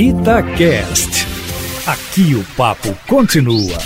Itacast. Aqui o papo continua.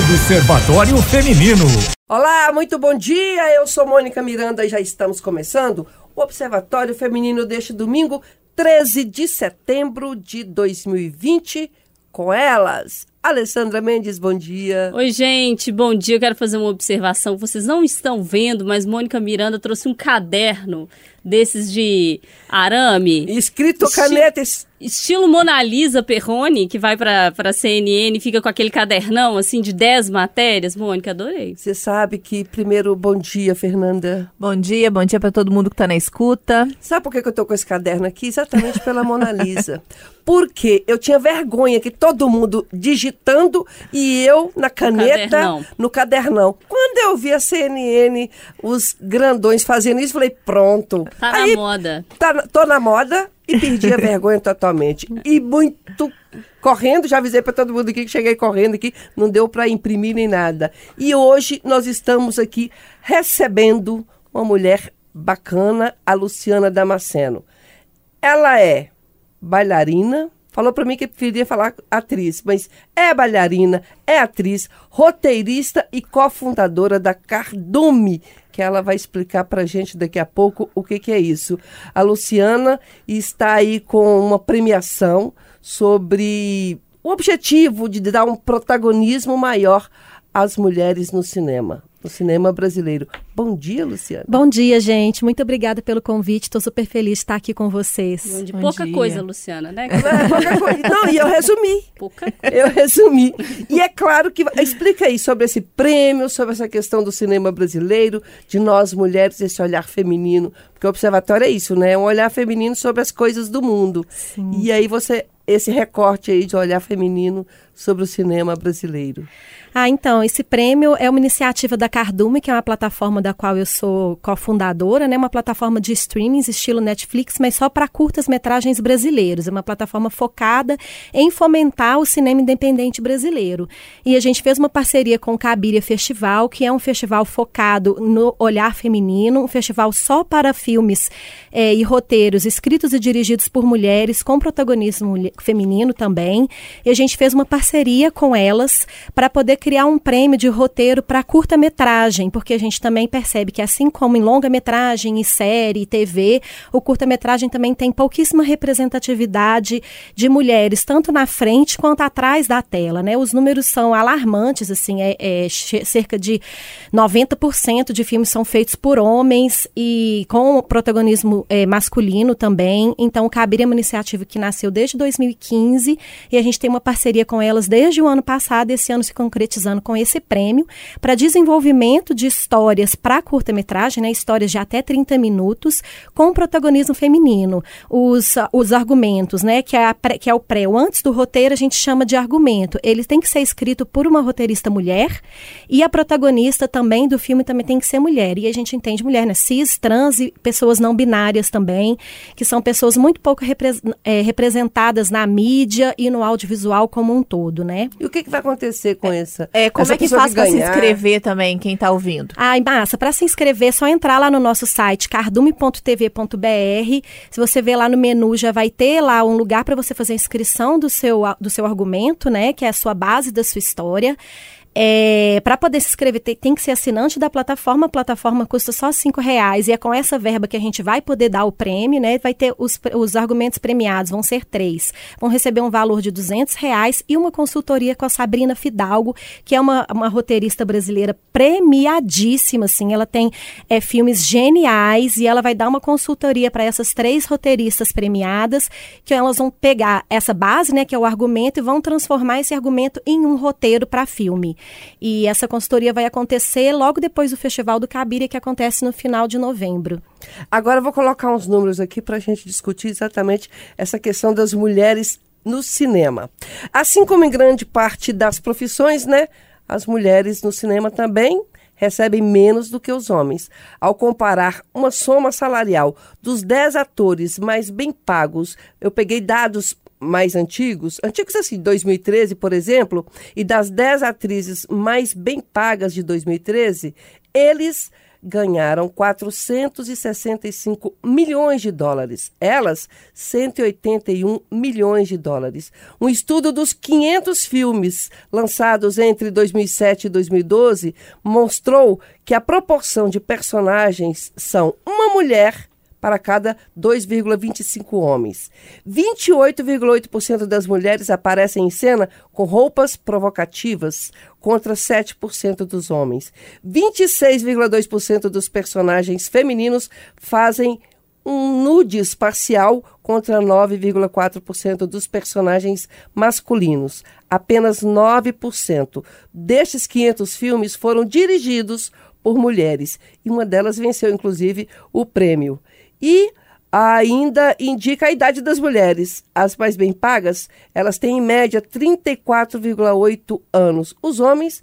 Observatório Feminino. Olá, muito bom dia. Eu sou Mônica Miranda e já estamos começando o Observatório Feminino deste domingo, 13 de setembro de 2020, com elas. Alessandra Mendes, bom dia. Oi, gente, bom dia. Eu quero fazer uma observação. Vocês não estão vendo, mas Mônica Miranda trouxe um caderno desses de arame. Escrito Esti caneta. Estilo Mona Lisa Perrone, que vai para a CNN e fica com aquele cadernão, assim, de 10 matérias. Mônica, adorei. Você sabe que, primeiro, bom dia, Fernanda. Bom dia, bom dia para todo mundo que está na escuta. Sabe por que, que eu tô com esse caderno aqui? Exatamente pela Mona Lisa. Porque eu tinha vergonha que todo mundo digitando e eu na caneta, cadernão. no cadernão. Quando eu vi a CNN, os grandões fazendo isso, falei, pronto. Tá Aí, na moda. Tá, tô na moda e perdi a vergonha totalmente. E muito correndo, já avisei para todo mundo aqui que cheguei correndo aqui, não deu para imprimir nem nada. E hoje nós estamos aqui recebendo uma mulher bacana, a Luciana Damasceno. Ela é bailarina, falou para mim que preferia falar atriz, mas é bailarina, é atriz, roteirista e cofundadora da Cardume, que ela vai explicar para gente daqui a pouco o que, que é isso. A Luciana está aí com uma premiação sobre o objetivo de dar um protagonismo maior às mulheres no cinema no cinema brasileiro. Bom dia, Luciana. Bom dia, gente. Muito obrigada pelo convite. Estou super feliz de estar aqui com vocês. Bom dia. pouca dia. coisa, Luciana, né? É, pouca coisa. Não, e eu resumi. Pouca coisa. Eu resumi. E é claro que... Explica aí sobre esse prêmio, sobre essa questão do cinema brasileiro, de nós mulheres, esse olhar feminino. Porque o observatório é isso, né? É um olhar feminino sobre as coisas do mundo. Sim. E aí você... Esse recorte aí de olhar feminino sobre o cinema brasileiro. Ah, então, esse prêmio é uma iniciativa da Cardume, que é uma plataforma da qual eu sou cofundadora, né? Uma plataforma de streamings estilo Netflix, mas só para curtas-metragens brasileiros. É uma plataforma focada em fomentar o cinema independente brasileiro. E a gente fez uma parceria com o Cabiria Festival, que é um festival focado no olhar feminino, um festival só para filmes é, e roteiros escritos e dirigidos por mulheres, com protagonismo feminino também. E a gente fez uma parceria com elas para poder criar um prêmio de roteiro para curta-metragem, porque a gente também percebe que, assim como em longa-metragem, e série, TV, o curta-metragem também tem pouquíssima representatividade de mulheres, tanto na frente quanto atrás da tela. Né? Os números são alarmantes, assim, é, é cerca de 90% de filmes são feitos por homens e com protagonismo é, masculino também. Então, o Cabir é uma iniciativa que nasceu desde 2015 e a gente tem uma parceria com elas desde o ano passado. Esse ano se concretizou concretizando com esse prêmio para desenvolvimento de histórias para curta-metragem, né, histórias de até 30 minutos, com protagonismo feminino. Os, os argumentos, né, que é, a, que é o pré, o antes do roteiro, a gente chama de argumento. Ele tem que ser escrito por uma roteirista mulher e a protagonista também do filme também tem que ser mulher. E a gente entende mulher, né, cis, trans e pessoas não binárias também, que são pessoas muito pouco repre é, representadas na mídia e no audiovisual como um todo, né? E o que, que vai acontecer com é, essa é, como Essa é que faz para se inscrever também, quem está ouvindo? Ah, massa. Para se inscrever, é só entrar lá no nosso site, cardume.tv.br. Se você ver lá no menu, já vai ter lá um lugar para você fazer a inscrição do seu, do seu argumento, né? Que é a sua base da sua história. É, para poder se inscrever, tem, tem, que ser assinante da plataforma. A plataforma custa só cinco reais e é com essa verba que a gente vai poder dar o prêmio, né? Vai ter os, os argumentos premiados, vão ser três. Vão receber um valor de duzentos reais e uma consultoria com a Sabrina Fidalgo, que é uma, uma roteirista brasileira premiadíssima, assim. Ela tem é, filmes geniais e ela vai dar uma consultoria para essas três roteiristas premiadas, que elas vão pegar essa base, né, que é o argumento, e vão transformar esse argumento em um roteiro para filme. E essa consultoria vai acontecer logo depois do Festival do Cabiria, que acontece no final de novembro. Agora eu vou colocar uns números aqui para a gente discutir exatamente essa questão das mulheres no cinema. Assim como em grande parte das profissões, né? As mulheres no cinema também recebem menos do que os homens. Ao comparar uma soma salarial dos 10 atores mais bem pagos, eu peguei dados mais antigos, antigos assim, 2013, por exemplo, e das 10 atrizes mais bem pagas de 2013, eles ganharam 465 milhões de dólares. Elas, 181 milhões de dólares. Um estudo dos 500 filmes lançados entre 2007 e 2012 mostrou que a proporção de personagens são uma mulher para cada 2,25 homens. 28,8% das mulheres aparecem em cena com roupas provocativas, contra 7% dos homens. 26,2% dos personagens femininos fazem um nudes parcial contra 9,4% dos personagens masculinos. Apenas 9% destes 500 filmes foram dirigidos por mulheres e uma delas venceu inclusive o prêmio. E ainda indica a idade das mulheres. As mais bem pagas, elas têm em média 34,8 anos. Os homens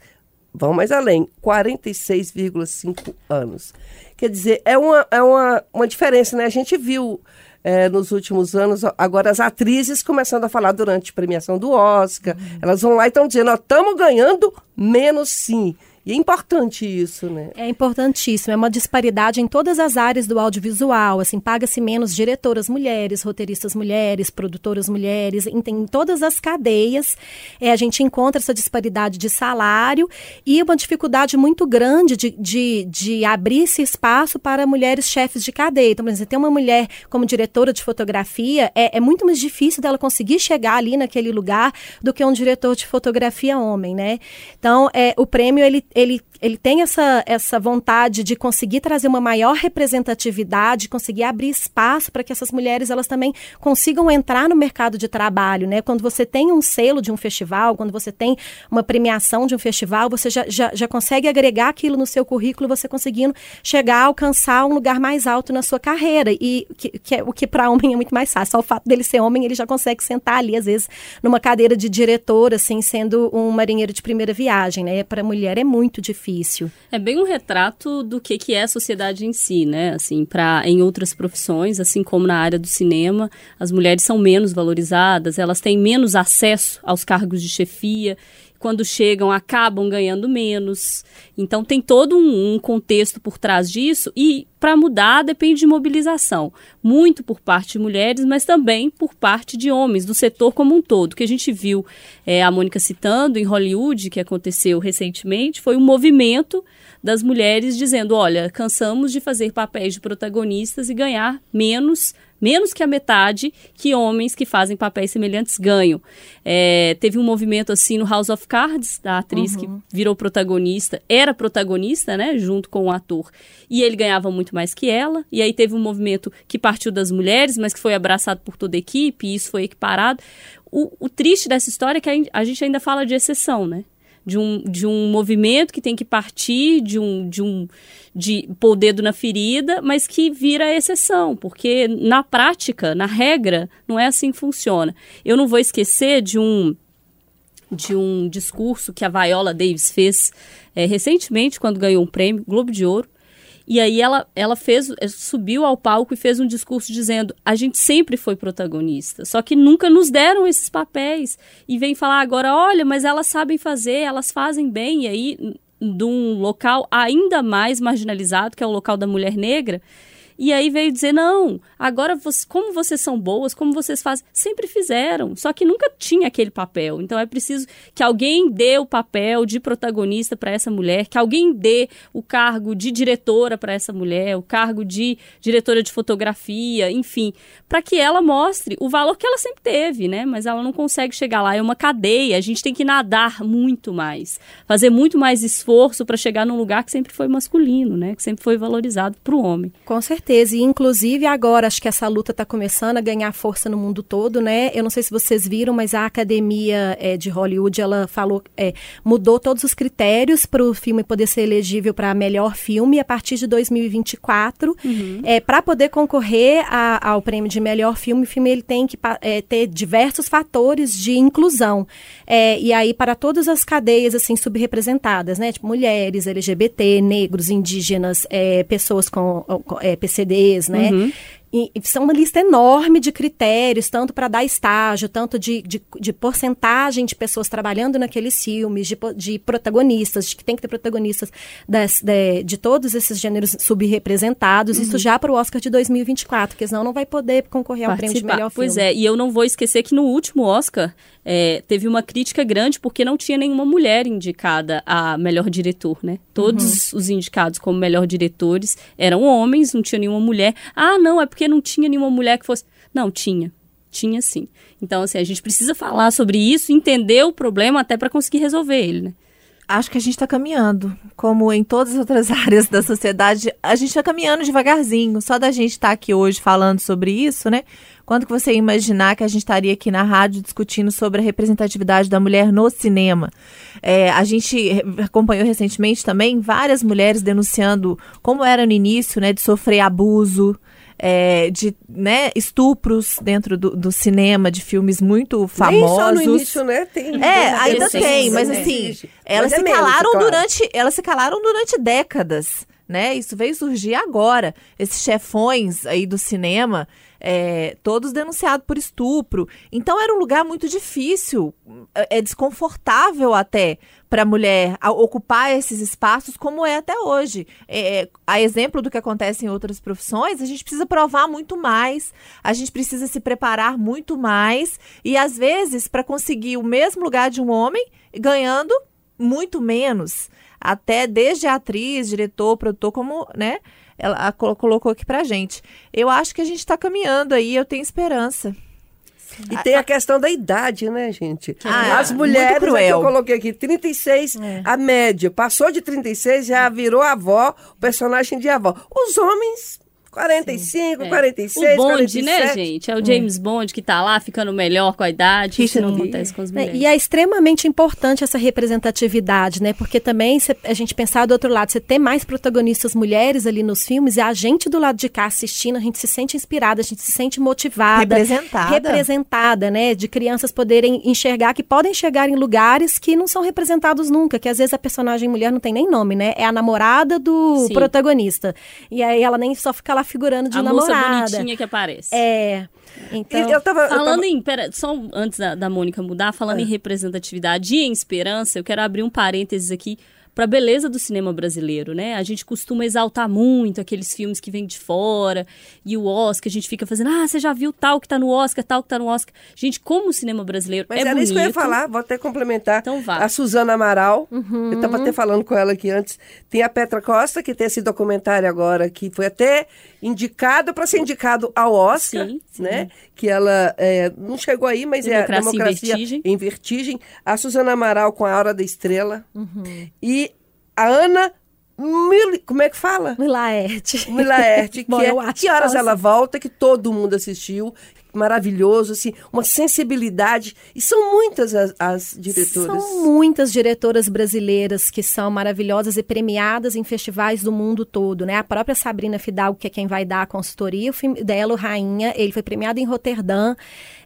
vão mais além, 46,5 anos. Quer dizer, é uma, é uma, uma diferença, né? A gente viu é, nos últimos anos, agora as atrizes começando a falar durante a premiação do Oscar, uhum. elas vão lá e estão dizendo, estamos ganhando menos sim. E é importante isso, né? É importantíssimo. É uma disparidade em todas as áreas do audiovisual. Assim, paga-se menos diretoras mulheres, roteiristas mulheres, produtoras mulheres. Em, em todas as cadeias, é, a gente encontra essa disparidade de salário e uma dificuldade muito grande de, de, de abrir esse espaço para mulheres chefes de cadeia. Então, por exemplo, ter uma mulher como diretora de fotografia é, é muito mais difícil dela conseguir chegar ali naquele lugar do que um diretor de fotografia homem, né? Então, é, o prêmio, ele ele, ele tem essa, essa vontade de conseguir trazer uma maior representatividade, conseguir abrir espaço para que essas mulheres elas também consigam entrar no mercado de trabalho, né? Quando você tem um selo de um festival, quando você tem uma premiação de um festival, você já, já, já consegue agregar aquilo no seu currículo, você conseguindo chegar a alcançar um lugar mais alto na sua carreira. E que, que é, o que para homem é muito mais fácil. Só o fato dele ser homem, ele já consegue sentar ali, às vezes, numa cadeira de diretor, assim, sendo um marinheiro de primeira viagem, né? Para mulher é muito muito difícil. É bem um retrato do que, que é a sociedade em si, né? Assim, para em outras profissões, assim como na área do cinema, as mulheres são menos valorizadas, elas têm menos acesso aos cargos de chefia quando chegam acabam ganhando menos. Então tem todo um, um contexto por trás disso e para mudar depende de mobilização, muito por parte de mulheres, mas também por parte de homens do setor como um todo. O que a gente viu é, a Mônica citando em Hollywood, que aconteceu recentemente, foi um movimento das mulheres dizendo: olha, cansamos de fazer papéis de protagonistas e ganhar menos menos que a metade que homens que fazem papéis semelhantes ganham. É, teve um movimento assim no House of Cards, da atriz uhum. que virou protagonista, era protagonista, né, junto com o ator, e ele ganhava muito mais que ela. E aí teve um movimento que partiu das mulheres, mas que foi abraçado por toda a equipe, e isso foi equiparado. O, o triste dessa história é que a gente ainda fala de exceção, né? De um, de um movimento que tem que partir de um, de um de pôr o dedo na ferida, mas que vira exceção, porque na prática, na regra, não é assim que funciona. Eu não vou esquecer de um de um discurso que a Viola Davis fez é, recentemente, quando ganhou um prêmio Globo de Ouro, e aí ela, ela fez, eh, subiu ao palco e fez um discurso dizendo: a gente sempre foi protagonista, só que nunca nos deram esses papéis. E vem falar agora: olha, mas elas sabem fazer, elas fazem bem. E aí, de um local ainda mais marginalizado, que é o local da mulher negra, e aí veio dizer: não, agora você, como vocês são boas, como vocês fazem, sempre fizeram, só que nunca tinha aquele papel. Então é preciso que alguém dê o papel de protagonista para essa mulher, que alguém dê o cargo de diretora para essa mulher, o cargo de diretora de fotografia, enfim, para que ela mostre o valor que ela sempre teve, né? Mas ela não consegue chegar lá, é uma cadeia, a gente tem que nadar muito mais, fazer muito mais esforço para chegar num lugar que sempre foi masculino, né? Que sempre foi valorizado para o homem. Com certeza certeza. E, inclusive, agora acho que essa luta está começando a ganhar força no mundo todo, né? Eu não sei se vocês viram, mas a Academia é, de Hollywood, ela falou, é, mudou todos os critérios para o filme poder ser elegível para melhor filme a partir de 2024. Uhum. É, para poder concorrer a, ao prêmio de melhor filme, o filme ele tem que é, ter diversos fatores de inclusão. E aí, para todas as cadeias, assim, subrepresentadas, né? Tipo, mulheres, LGBT, negros, indígenas, pessoas com, com é, PCDs, né? Uhum. E, são uma lista enorme de critérios, tanto para dar estágio, tanto de, de, de, porcentagem de pessoas trabalhando naqueles filmes, de, de protagonistas, de que tem que ter protagonistas das, de, de todos esses gêneros subrepresentados, uhum. isso já para o Oscar de 2024, porque senão não vai poder concorrer ao prêmio de melhor filme. Pois é, e eu não vou esquecer que no último Oscar é, teve uma crítica grande porque não tinha nenhuma mulher indicada a melhor diretor, né? Todos uhum. os indicados como melhor diretores eram homens, não tinha nenhuma mulher. Ah, não, é porque não tinha nenhuma mulher que fosse. Não, tinha. Tinha sim. Então, assim, a gente precisa falar sobre isso, entender o problema até para conseguir resolver ele, né? Acho que a gente está caminhando, como em todas as outras áreas da sociedade, a gente está caminhando devagarzinho. Só da gente estar tá aqui hoje falando sobre isso, né? Quando que você imaginar que a gente estaria aqui na rádio discutindo sobre a representatividade da mulher no cinema? É, a gente acompanhou recentemente também várias mulheres denunciando como era no início, né, de sofrer abuso, é, de né, estupros dentro do, do, cinema, de filmes muito famosos. Nem só no início, né? Tem, é, ainda tem, mas né? assim, elas mas se é calaram menos, durante, elas se calaram durante décadas, né? Isso veio surgir agora. Esses chefões aí do cinema é, todos denunciados por estupro. Então era um lugar muito difícil, é, é desconfortável até para a mulher ocupar esses espaços, como é até hoje. É, é, a exemplo do que acontece em outras profissões, a gente precisa provar muito mais, a gente precisa se preparar muito mais e às vezes para conseguir o mesmo lugar de um homem ganhando muito menos, até desde atriz, diretor, produtor, como, né? ela colocou aqui pra gente. Eu acho que a gente está caminhando aí, eu tenho esperança. E tem a questão da idade, né, gente? Ah, As mulheres, que eu coloquei aqui, 36, é. a média. Passou de 36, já virou avó, o personagem de avó. Os homens 45, Sim, 46, é. O Bond, 47. né, gente? É o James é. Bond que tá lá ficando melhor com a idade. Isso não acontece com as mulheres. É, e é extremamente importante essa representatividade, né? Porque também se a gente pensar do outro lado, você ter mais protagonistas mulheres ali nos filmes e a gente do lado de cá assistindo, a gente se sente inspirada, a gente se sente motivada. Representada. Representada, né? De crianças poderem enxergar, que podem chegar em lugares que não são representados nunca, que às vezes a personagem mulher não tem nem nome, né? É a namorada do Sim. protagonista. E aí ela nem só fica lá figurando de a namorada. A moça bonitinha que aparece. É. Então, eu tava, falando eu tava... em, pera, só antes da, da Mônica mudar, falando é. em representatividade e em esperança, eu quero abrir um parênteses aqui para a beleza do cinema brasileiro, né? A gente costuma exaltar muito aqueles filmes que vêm de fora e o Oscar, a gente fica fazendo, ah, você já viu tal que tá no Oscar, tal que tá no Oscar. Gente, como o cinema brasileiro Mas é era bonito. isso que eu ia falar, vou até complementar. Então vá. A Suzana Amaral, uhum. eu estava até falando com ela aqui antes. Tem a Petra Costa, que tem esse documentário agora, que foi até indicado para ser indicado ao Oscar, sim, sim. né? Que ela é, não chegou aí, mas democracia é a democracia em vertigem. em vertigem. A Suzana Amaral com a Hora da Estrela. Uhum. E a Ana Mil, como é que fala? Milaerte. Milaerte, que, Bom, é, que horas ela volta, que todo mundo assistiu, maravilhoso, assim, uma sensibilidade. E são muitas as, as, diretoras. São muitas diretoras brasileiras que são maravilhosas e premiadas em festivais do mundo todo, né? A própria Sabrina Fidalgo, que é quem vai dar a consultoria, o filme dela, o Rainha, ele foi premiado em Roterdã.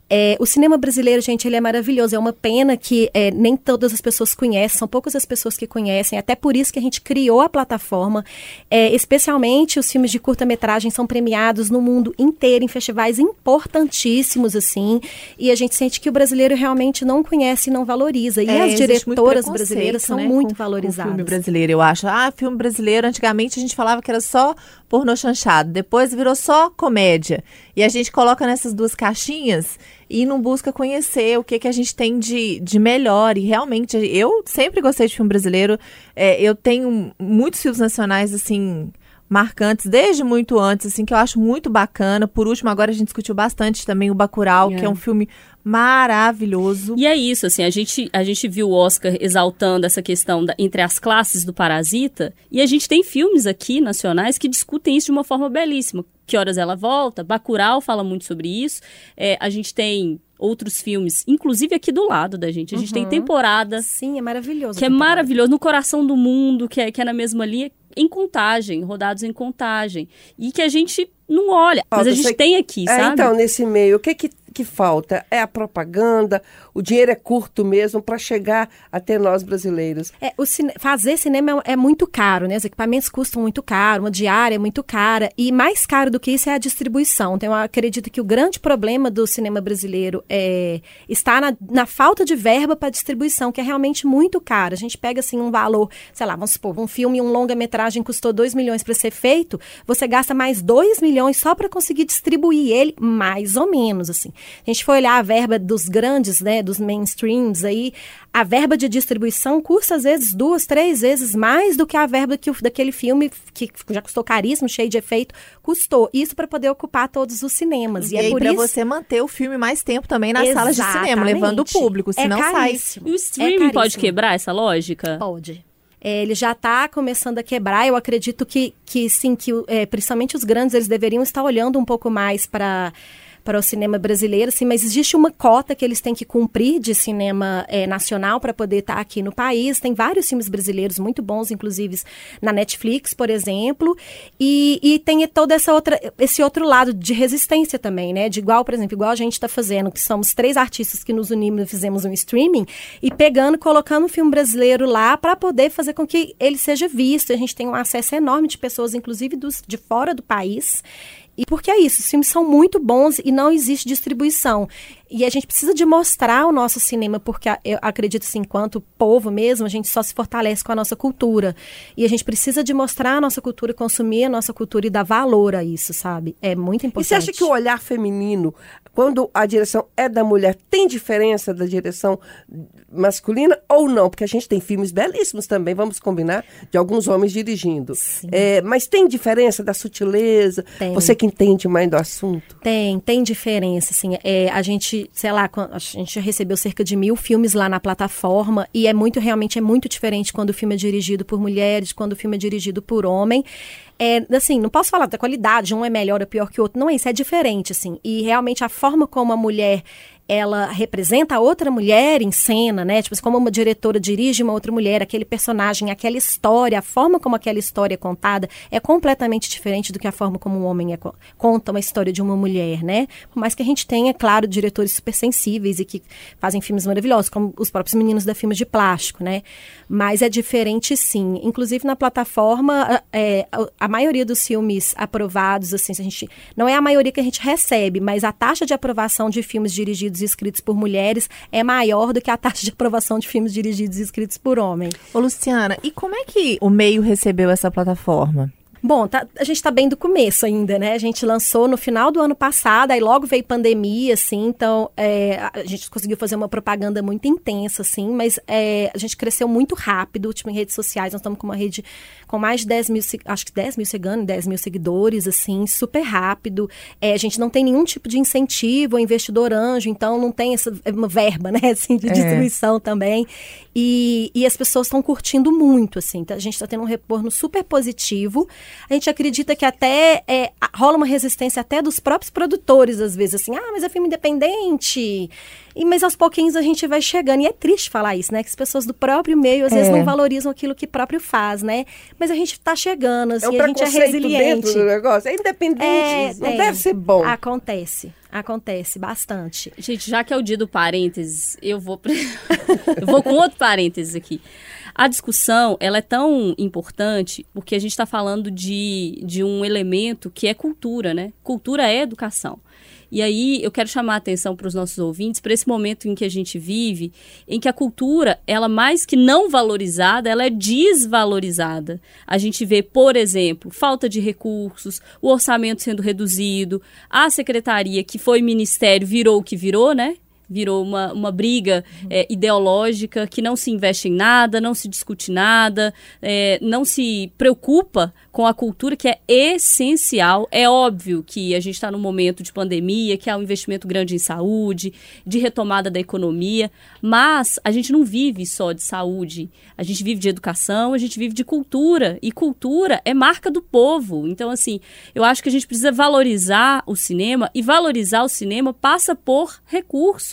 É, o cinema brasileiro, gente, ele é maravilhoso. É uma pena que é, nem todas as pessoas conhecem, são poucas as pessoas que conhecem. Até por isso que a gente criou a plataforma. É, especialmente os filmes de curta-metragem são premiados no mundo inteiro, em festivais importantíssimos, assim. E a gente sente que o brasileiro realmente não conhece e não valoriza. E é, as diretoras brasileiras são né, muito com, valorizadas. Com filme brasileiro, eu acho. Ah, filme brasileiro, antigamente a gente falava que era só pornô chanchado. Depois virou só comédia. E a gente coloca nessas duas caixinhas e não busca conhecer o que, que a gente tem de, de melhor. E realmente, eu sempre gostei de filme brasileiro. É, eu tenho muitos filmes nacionais, assim, marcantes desde muito antes, assim, que eu acho muito bacana. Por último, agora a gente discutiu bastante também o Bacurau, é. que é um filme maravilhoso. E é isso, assim, a gente, a gente viu o Oscar exaltando essa questão da, entre as classes do Parasita, e a gente tem filmes aqui nacionais que discutem isso de uma forma belíssima. Que Horas Ela Volta, Bacurau fala muito sobre isso, é, a gente tem outros filmes, inclusive aqui do lado da gente. A gente uhum. tem temporada. Sim, é maravilhoso. Que é maravilhoso, no coração do mundo, que é, que é na mesma linha, em contagem, rodados em contagem. E que a gente não olha, mas a gente tem aqui, é, sabe? Então, nesse meio, o que que que falta? É a propaganda? O dinheiro é curto mesmo para chegar até nós brasileiros? É, cine fazer cinema é, é, muito caro, né? Os equipamentos custam muito caro, uma diária é muito cara. E mais caro do que isso é a distribuição. Então, eu acredito que o grande problema do cinema brasileiro é, está na, na falta de verba para distribuição, que é realmente muito caro. A gente pega assim um valor, sei lá, vamos supor, um filme, um longa-metragem custou 2 milhões para ser feito, você gasta mais 2 milhões só para conseguir distribuir ele, mais ou menos, assim. A gente foi olhar a verba dos grandes, né, dos mainstreams aí, a verba de distribuição custa às vezes duas, três vezes mais do que a verba que o, daquele filme que já custou caríssimo, cheio de efeito, custou. Isso para poder ocupar todos os cinemas. E, e é por isso você manter o filme mais tempo também nas Exatamente. salas de cinema, levando o público, é senão é sai. O streaming é pode quebrar essa lógica? Pode. É, ele já está começando a quebrar. Eu acredito que, que sim, que é, principalmente os grandes, eles deveriam estar olhando um pouco mais para para o cinema brasileiro, sim, mas existe uma cota que eles têm que cumprir de cinema é, nacional para poder estar tá aqui no país. Tem vários filmes brasileiros muito bons, inclusive na Netflix, por exemplo, e, e tem todo essa outra, esse outro lado de resistência também, né? De igual, por exemplo, igual a gente está fazendo, que somos três artistas que nos unimos e fizemos um streaming, e pegando, colocando um filme brasileiro lá para poder fazer com que ele seja visto. A gente tem um acesso enorme de pessoas, inclusive dos, de fora do país. E porque é isso, os filmes são muito bons e não existe distribuição. E a gente precisa de mostrar o nosso cinema, porque eu acredito assim, enquanto povo mesmo, a gente só se fortalece com a nossa cultura. E a gente precisa de mostrar a nossa cultura, consumir a nossa cultura e dar valor a isso, sabe? É muito importante. E você acha que o olhar feminino, quando a direção é da mulher, tem diferença da direção masculina ou não? Porque a gente tem filmes belíssimos também, vamos combinar, de alguns homens dirigindo. É, mas tem diferença da sutileza? Tem. Você que entende mais do assunto? Tem, tem diferença, assim. É, a gente sei lá, a gente recebeu cerca de mil filmes lá na plataforma e é muito, realmente é muito diferente quando o filme é dirigido por mulheres, quando o filme é dirigido por homem. É, assim, não posso falar da qualidade, um é melhor ou pior que o outro, não é isso, é diferente, assim. E realmente a forma como a mulher ela representa outra mulher em cena, né? Tipo, como uma diretora dirige uma outra mulher, aquele personagem, aquela história, a forma como aquela história é contada é completamente diferente do que a forma como um homem é, conta uma história de uma mulher, né? Por mais que a gente tenha, claro, diretores super sensíveis e que fazem filmes maravilhosos, como os próprios meninos da Filmes de Plástico, né? Mas é diferente sim. Inclusive na plataforma, é, a, a maioria dos filmes aprovados, assim, a gente, não é a maioria que a gente recebe, mas a taxa de aprovação de filmes dirigidos escritos por mulheres é maior do que a taxa de aprovação de filmes dirigidos e escritos por homem. Ô, Luciana, e como é que o meio recebeu essa plataforma? Bom, tá, a gente está bem do começo ainda, né? A gente lançou no final do ano passado, aí logo veio pandemia, assim, então é, a gente conseguiu fazer uma propaganda muito intensa, assim, mas é, a gente cresceu muito rápido, tipo, em redes sociais, nós estamos com uma rede com mais de 10 mil, acho que 10 mil seguidores, 10 mil seguidores, assim, super rápido. É, a gente não tem nenhum tipo de incentivo, investidor anjo, então não tem essa uma verba, né, assim, de é. distribuição também. E, e as pessoas estão curtindo muito, assim, tá? a gente está tendo um retorno super positivo. A gente acredita que até é, rola uma resistência até dos próprios produtores, às vezes, assim, ah, mas é filme independente. E, mas aos pouquinhos a gente vai chegando. E é triste falar isso, né? Que as pessoas do próprio meio às é. vezes não valorizam aquilo que próprio faz, né? Mas a gente está chegando, assim, é um a gente é resiliente. Dentro do negócio. É independente. É, não é. deve ser bom. Acontece. Acontece bastante. Gente, já que é o dia do parênteses, eu vou, eu vou com outro parênteses aqui. A discussão, ela é tão importante porque a gente está falando de, de um elemento que é cultura, né? Cultura é educação. E aí eu quero chamar a atenção para os nossos ouvintes para esse momento em que a gente vive, em que a cultura, ela mais que não valorizada, ela é desvalorizada. A gente vê, por exemplo, falta de recursos, o orçamento sendo reduzido, a secretaria que foi ministério virou o que virou, né? Virou uma, uma briga é, ideológica que não se investe em nada, não se discute nada, é, não se preocupa com a cultura que é essencial. É óbvio que a gente está num momento de pandemia, que há um investimento grande em saúde, de retomada da economia, mas a gente não vive só de saúde, a gente vive de educação, a gente vive de cultura, e cultura é marca do povo. Então, assim, eu acho que a gente precisa valorizar o cinema, e valorizar o cinema passa por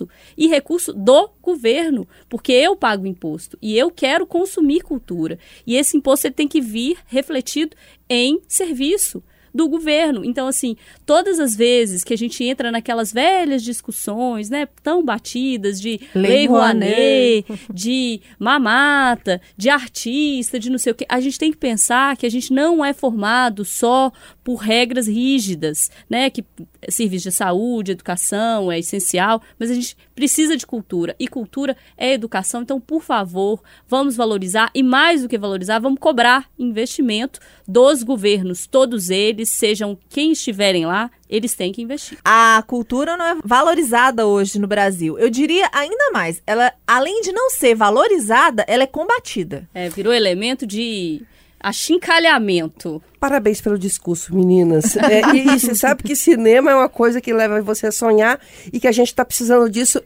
recurso, e recurso do governo, porque eu pago imposto e eu quero consumir cultura. E esse imposto ele tem que vir refletido em serviço do governo. Então, assim, todas as vezes que a gente entra naquelas velhas discussões, né, tão batidas de Lei, Lei Rouanet, de mamata, de artista, de não sei o que, a gente tem que pensar que a gente não é formado só por regras rígidas, né, que serviço de saúde, educação é essencial, mas a gente precisa de cultura e cultura é educação. Então, por favor, vamos valorizar e mais do que valorizar, vamos cobrar investimento dos governos, todos eles, sejam quem estiverem lá, eles têm que investir. A cultura não é valorizada hoje no Brasil. Eu diria ainda mais, ela além de não ser valorizada, ela é combatida. É, virou elemento de achincalhamento. Parabéns pelo discurso, meninas. É, e, e você sabe que cinema é uma coisa que leva você a sonhar e que a gente está precisando disso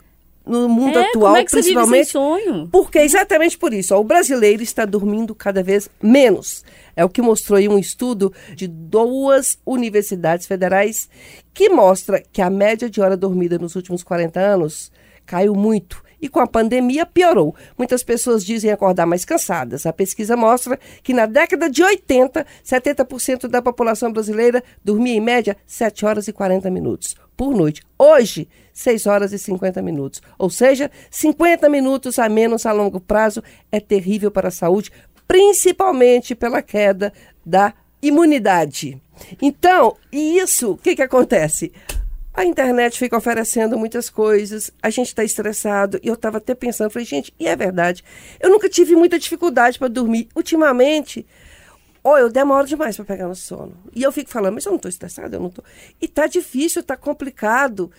no mundo é, atual, como é que principalmente. Você vive sem sonho? Porque exatamente por isso, ó, o brasileiro está dormindo cada vez menos. É o que mostrou aí um estudo de duas universidades federais que mostra que a média de hora dormida nos últimos 40 anos caiu muito e com a pandemia piorou. Muitas pessoas dizem acordar mais cansadas. A pesquisa mostra que na década de 80, 70% da população brasileira dormia em média 7 horas e 40 minutos por noite. Hoje, 6 horas e 50 minutos. Ou seja, 50 minutos a menos a longo prazo é terrível para a saúde, principalmente pela queda da imunidade. Então, isso, o que, que acontece? A internet fica oferecendo muitas coisas, a gente está estressado. E eu estava até pensando, falei, gente, e é verdade. Eu nunca tive muita dificuldade para dormir. Ultimamente, ou eu demoro demais para pegar no sono. E eu fico falando, mas eu não estou estressada, eu não estou. E tá difícil, tá complicado.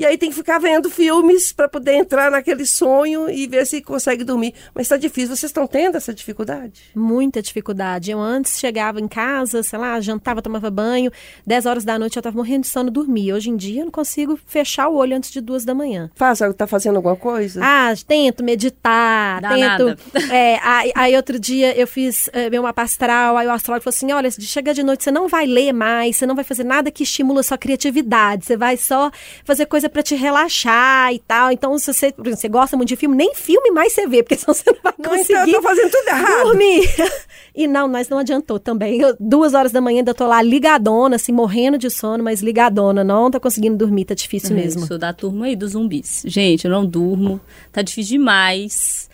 E aí tem que ficar vendo filmes para poder entrar naquele sonho e ver se consegue dormir. Mas está difícil. Vocês estão tendo essa dificuldade? Muita dificuldade. Eu antes chegava em casa, sei lá, jantava, tomava banho, 10 horas da noite eu estava morrendo de sono, dormia. Hoje em dia eu não consigo fechar o olho antes de duas da manhã. Faz, tá fazendo alguma coisa? Ah, tento meditar, Dá tento. nada. É, aí, aí outro dia eu fiz é, meu mapa astral, aí o astrólogo falou assim: olha, se chega de noite, você não vai ler mais, você não vai fazer nada que estimula a sua criatividade, você vai só fazer coisa para te relaxar e tal. Então, se você, exemplo, você gosta muito de filme, nem filme mais você vê, porque senão você não vai Não, conseguir então eu tô fazendo tudo errado. dormir. E não, mas não adiantou também. Eu, duas horas da manhã ainda tô lá ligadona, assim, morrendo de sono, mas ligadona. Não tô conseguindo dormir, tá difícil mesmo. Eu sou da turma aí dos zumbis. Gente, eu não durmo. Tá difícil demais.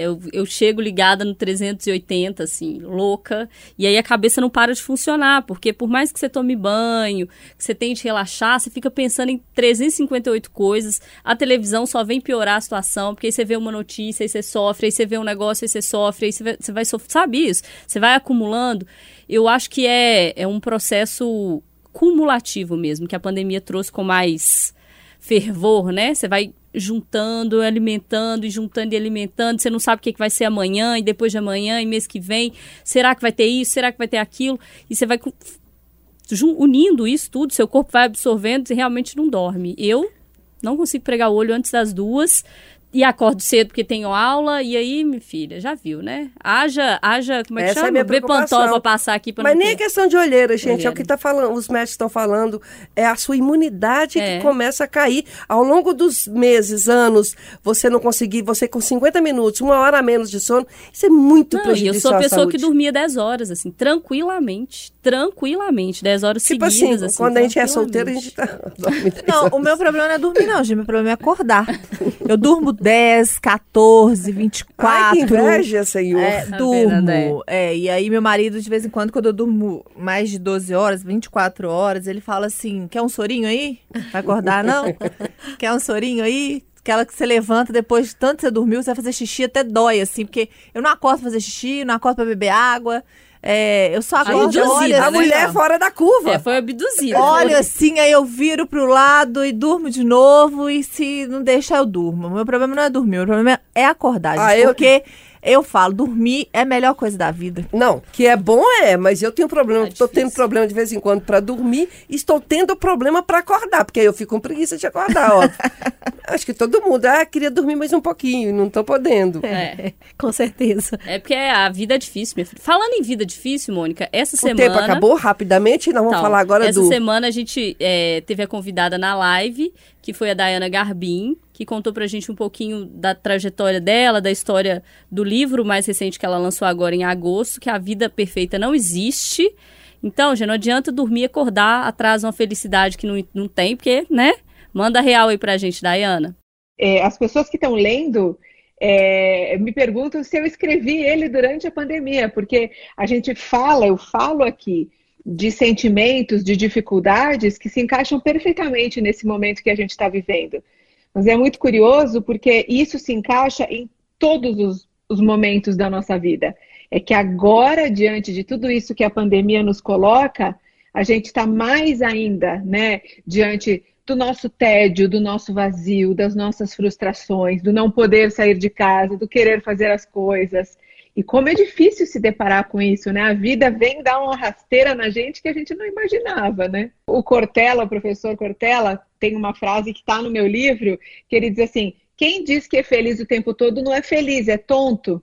Eu, eu chego ligada no 380, assim, louca, e aí a cabeça não para de funcionar, porque por mais que você tome banho, que você tente relaxar, você fica pensando em 358 coisas, a televisão só vem piorar a situação, porque aí você vê uma notícia, aí você sofre, aí você vê um negócio, aí você sofre, aí você vai, você vai sofrer, sabe isso? Você vai acumulando. Eu acho que é, é um processo cumulativo mesmo, que a pandemia trouxe com mais fervor, né? Você vai juntando, alimentando e juntando e alimentando. Você não sabe o que, que vai ser amanhã e depois de amanhã e mês que vem. Será que vai ter isso? Será que vai ter aquilo? E você vai unindo isso tudo, seu corpo vai absorvendo e realmente não dorme. Eu não consigo pregar o olho antes das duas. E acordo cedo porque tenho aula, e aí, minha filha, já viu, né? Haja, haja, como é que Essa é chama? minha Bepantol preocupação. pra passar aqui pra Mas não nem é ter. questão de olheira, gente. É o Olheira. que tá falando, os médicos estão falando. É a sua imunidade É. que começa a cair. Ao longo dos meses, anos, você não conseguir, você com 50 minutos, uma hora a menos de sono, isso é muito Não, e prejudicial eu sou a pessoa saúde. que dormia 10 horas, assim, tranquilamente. Tranquilamente, 10 horas Tipo seguidas, assim, assim. quando a gente é solteira, a gente tá Não, horas. o meu problema não é dormir, não, gente. Meu problema é acordar. Eu durmo 10, 14, 24. Ai, que inveja, senhor. É, Tá durmo. É, e aí meu marido, de vez em quando, quando eu durmo mais de 12 horas, 24 horas, ele fala assim: quer um sorinho aí? Vai acordar, não? quer um sorinho aí? Aquela que você levanta depois de tanto que você dormiu, você vai fazer xixi até dói, assim, porque eu não acordo pra fazer xixi, não acordo pra beber água. É, eu só acordo, Abduzida, olha, a né, mulher não? fora da curva. É, foi abduzida. Olha assim, aí eu viro pro lado e durmo de novo, e se não deixar, eu durmo. O meu problema não é dormir, o meu problema é acordar, gente, Ah, eu- porque eu falo, dormir é a melhor coisa da vida. Não, que é bom é, mas eu tenho problema, É estou tendo difícil. problema de vez em quando para dormir e estou tendo problema para acordar, porque aí eu fico com preguiça de acordar, ó. Acho que todo mundo, ah, queria dormir mais um pouquinho, não estou podendo. É. Com certeza. É porque a vida é difícil, minha filha. Falando em vida difícil, Mônica, essa O semana. tempo acabou rapidamente, nós vamos Então, falar agora essa do... semana a gente é, teve a convidada na live, que foi a Dayana Garbim, que contou pra gente um pouquinho da trajetória dela, da história do livro mais recente que ela lançou agora em agosto, que a vida perfeita não existe. Então, já não adianta dormir, acordar, atrás uma felicidade que não, não tem, porque, né? Manda real aí pra gente, Dayana. É, as pessoas que estão lendo é, me perguntam se eu escrevi ele durante a pandemia, porque a gente fala, eu falo aqui de sentimentos, de dificuldades que se encaixam perfeitamente nesse momento que a gente está vivendo. Mas é muito curioso porque isso se encaixa em todos os, os momentos da nossa vida. É que agora, diante de tudo isso que a pandemia nos coloca, a gente está mais ainda, né, diante do nosso tédio, do nosso vazio, das nossas frustrações, do não poder sair de casa, do querer fazer as coisas. E como é difícil se deparar com isso, né? A vida vem dar uma rasteira na gente que a gente não imaginava, né? O Cortella, o professor Cortella, tem uma frase que está no meu livro, que ele diz assim: quem diz que é feliz o tempo todo não é feliz, é tonto.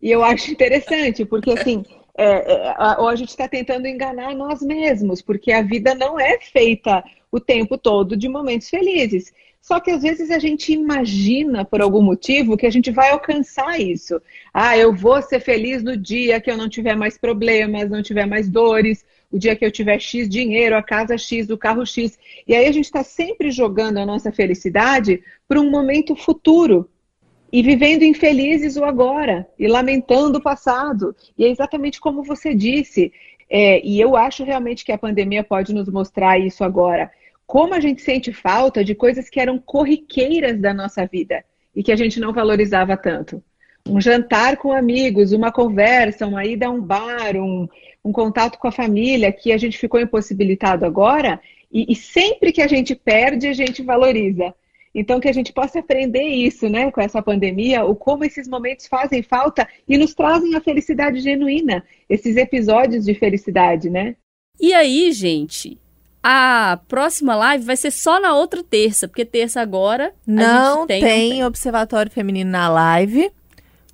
E eu acho interessante, porque assim, é, é, a, a gente está tentando enganar nós mesmos, porque a vida não é feita o tempo todo de momentos felizes. Só que às vezes a gente imagina, por algum motivo, que a gente vai alcançar isso. Ah, eu vou ser feliz no dia que eu não tiver mais problemas, não tiver mais dores, o dia que eu tiver X dinheiro, a casa X, o carro X. E aí a gente está sempre jogando a nossa felicidade para um momento futuro. E vivendo infelizes o agora, e lamentando o passado. E é exatamente como você disse. É, e eu acho realmente que a pandemia pode nos mostrar isso agora como a gente sente falta de coisas que eram corriqueiras da nossa vida e que a gente não valorizava tanto. Um jantar com amigos, uma conversa, uma ida a um bar, um, um contato com a família que a gente ficou impossibilitado agora e, e sempre que a gente perde, a gente valoriza. Então, que a gente possa aprender isso, né, com essa pandemia, o como esses momentos fazem falta e nos trazem a felicidade genuína, esses episódios de felicidade, né? E aí, gente, a próxima live vai ser só na outra terça, porque terça agora não tem, tem, tem Observatório Feminino na live.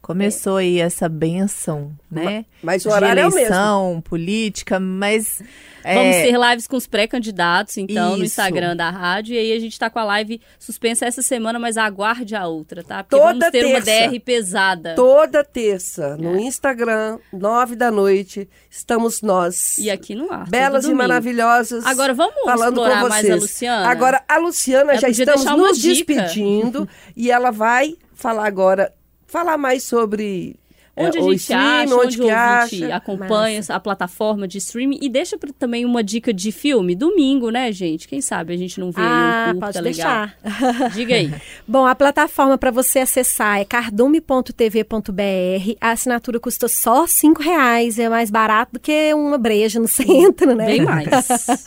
Começou é. aí essa benção, né? Mas, mas o horário eleição, é o mesmo. política, mas é... Vamos ter lives com os pré-candidatos, então, Isso. no Instagram da rádio. E aí a gente tá com a live suspensa essa semana, mas aguarde a outra, tá? Porque Toda vamos ter terça. uma DR pesada. Toda terça, no é. Instagram, nove da noite, estamos nós. E aqui no ar. Belas e maravilhosas. Agora vamos falando explorar com vocês. mais a Luciana? Agora, a Luciana, já estamos nos dica. despedindo. e ela vai falar agora, falar mais sobre Onde é, a gente stream, acha, onde, onde acha. acompanha Massa. a plataforma de streaming. E deixa também uma dica de filme. Domingo, né, gente? Quem sabe a gente não vê ah, um pode legal. deixar. Diga aí. Bom, a plataforma para você acessar é cardume.tv.br. A assinatura custa só cinco reais. É mais barato do que uma breja no centro, né? Bem mais.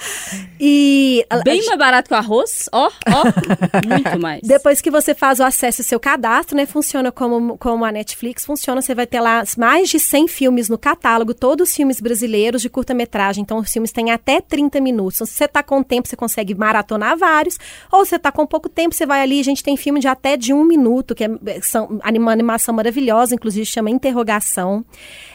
e... Bem mais barato que o arroz. Ó, ó. muito mais. Depois que você faz o acesso ao seu cadastro, né? Funciona como, como a Netflix. Funciona, você vai ter lá mais de 100 filmes no catálogo, todos filmes brasileiros de curta-metragem. Então, os filmes têm até 30 minutos. Então, se você está com tempo, você consegue maratonar vários. Ou se você está com pouco tempo, você vai ali. A gente tem filme de até de um minuto, que é são, uma animação maravilhosa, inclusive chama Interrogação.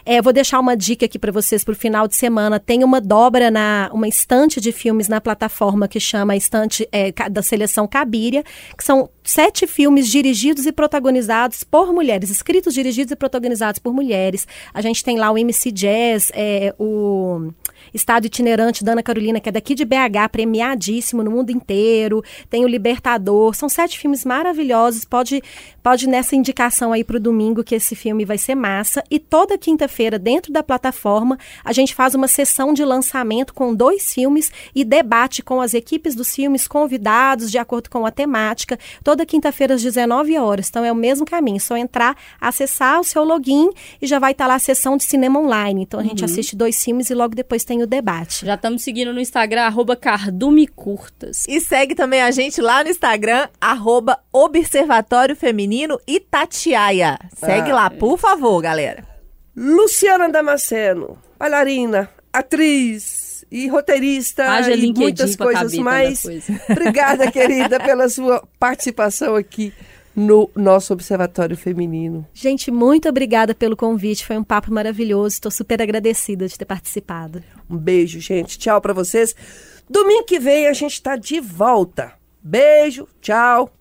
É, vou deixar uma dica aqui para vocês para o final de semana. Tem uma dobra na uma estante de filmes na plataforma que chama Estante é, da Seleção Cabiria, que são sete filmes dirigidos e protagonizados por mulheres, escritos, dirigidos e protagonizados por mulheres. A gente tem lá o MC Jazz, é, o Estado Itinerante da Ana Carolina, que é daqui de BH, premiadíssimo no mundo inteiro. Tem o Libertador. São sete filmes maravilhosos. Pode, pode nessa indicação aí para o domingo que esse filme vai ser massa. E toda quinta-feira, dentro da plataforma, a gente faz uma sessão de lançamento com dois filmes e debate com as equipes dos filmes, convidados, de acordo com a temática. Toda quinta-feira às 19 horas. Então é o mesmo caminho. Só entrar, acessar o seu login e já vai estar lá a sessão de cinema online. Então a gente uhum. assiste dois filmes e logo depois tem o debate. Já estamos seguindo no Instagram, arroba cardumicurtas. E segue também a gente lá no Instagram, arroba Observatório Feminino Itatiaia. Segue ah, lá, por favor, galera. Luciana Damasceno, bailarina, atriz e roteirista Haja e muitas coisas mais. Coisa. Obrigada, querida, pela sua participação aqui no nosso Observatório Feminino. Gente, muito obrigada pelo convite. Foi um papo maravilhoso. Estou super agradecida de ter participado. Um beijo, gente. Tchau para vocês. Domingo que vem a gente está de volta. Beijo, tchau.